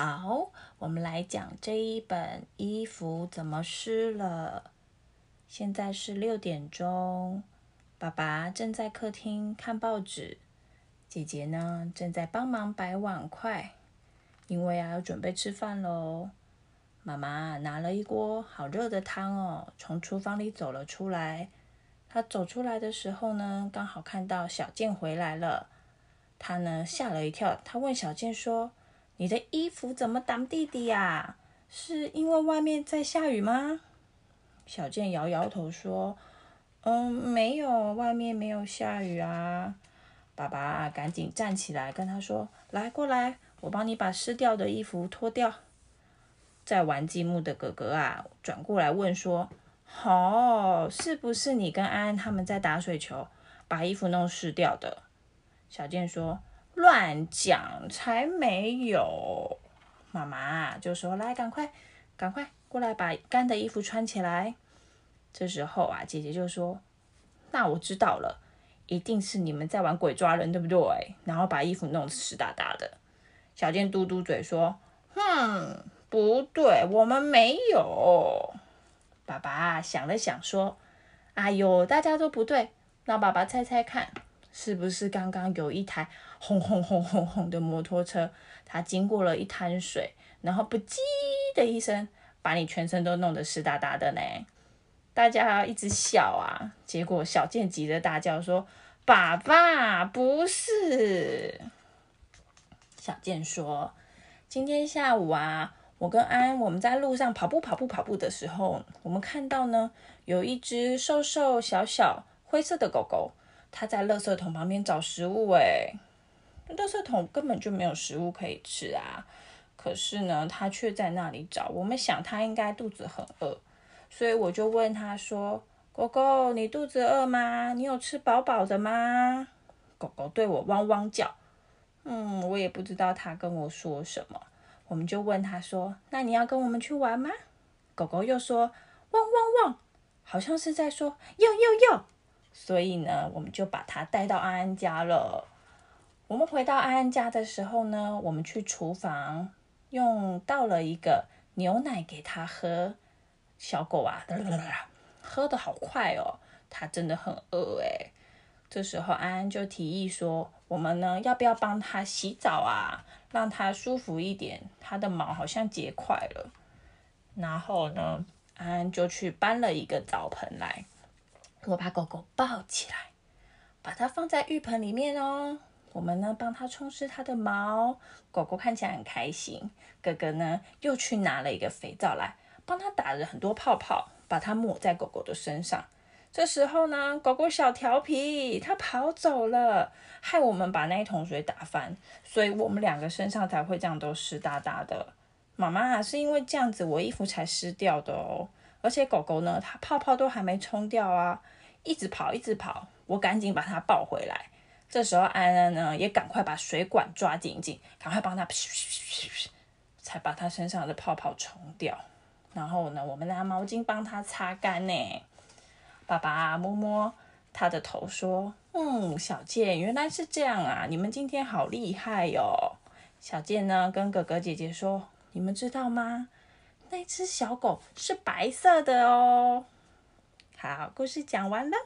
好，我们来讲这一本衣服怎么湿了。现在是六点钟，爸爸正在客厅看报纸，姐姐呢正在帮忙摆碗筷，因为啊要准备吃饭喽。妈妈拿了一锅好热的汤哦，从厨房里走了出来。她走出来的时候呢，刚好看到小健回来了，她呢吓了一跳，她问小健说。你的衣服怎么挡弟弟呀？是因为外面在下雨吗？小健摇摇头说：“嗯，没有，外面没有下雨啊。”爸爸赶紧站起来跟他说：“来，过来，我帮你把湿掉的衣服脱掉。”在玩积木的哥哥啊，转过来问说：“好，是不是你跟安安他们在打水球，把衣服弄湿掉的？”小健说。乱讲，才没有！妈妈就说：“来，赶快，赶快过来，把干的衣服穿起来。”这时候啊，姐姐就说：“那我知道了，一定是你们在玩鬼抓人，对不对？然后把衣服弄湿哒哒的。”小健嘟嘟嘴说：“哼，不对，我们没有。”爸爸想了想说：“哎呦，大家都不对，那爸爸猜猜看。”是不是刚刚有一台轰轰轰轰轰的摩托车，它经过了一滩水，然后不叽的一声，把你全身都弄得湿哒哒的呢？大家一直笑啊，结果小健急着大叫说：“爸爸，不是！”小健说：“今天下午啊，我跟安安我们在路上跑步跑步跑步的时候，我们看到呢，有一只瘦瘦小小灰色的狗狗。”他在垃圾桶旁边找食物，诶，垃圾桶根本就没有食物可以吃啊！可是呢，他却在那里找。我们想他应该肚子很饿，所以我就问他说：“狗狗，你肚子饿吗？你有吃饱饱的吗？”狗狗对我汪汪叫。嗯，我也不知道他跟我说什么。我们就问他说：“那你要跟我们去玩吗？”狗狗又说：“汪汪汪！”好像是在说“要要要”。所以呢，我们就把它带到安安家了。我们回到安安家的时候呢，我们去厨房用倒了一个牛奶给他喝。小狗啊，喝的好快哦，它真的很饿诶。这时候安安就提议说：“我们呢，要不要帮它洗澡啊，让它舒服一点？它的毛好像结块了。”然后呢，安安就去搬了一个澡盆来。我把狗狗抱起来，把它放在浴盆里面哦。我们呢，帮它冲湿它的毛。狗狗看起来很开心。哥哥呢，又去拿了一个肥皂来，帮它打了很多泡泡，把它抹在狗狗的身上。这时候呢，狗狗小调皮，它跑走了，害我们把那一桶水打翻，所以我们两个身上才会这样都湿哒哒的。妈妈是因为这样子，我衣服才湿掉的哦。而且狗狗呢，它泡泡都还没冲掉啊。一直跑，一直跑，我赶紧把它抱回来。这时候安安呢，也赶快把水管抓紧紧，赶快帮它，才把它身上的泡泡冲掉。然后呢，我们拿毛巾帮它擦干呢。爸爸摸摸他的头说：“嗯，小健，原来是这样啊！你们今天好厉害哟。”小健呢，跟哥哥姐姐说：“你们知道吗？那只小狗是白色的哦。”好，故事讲完了。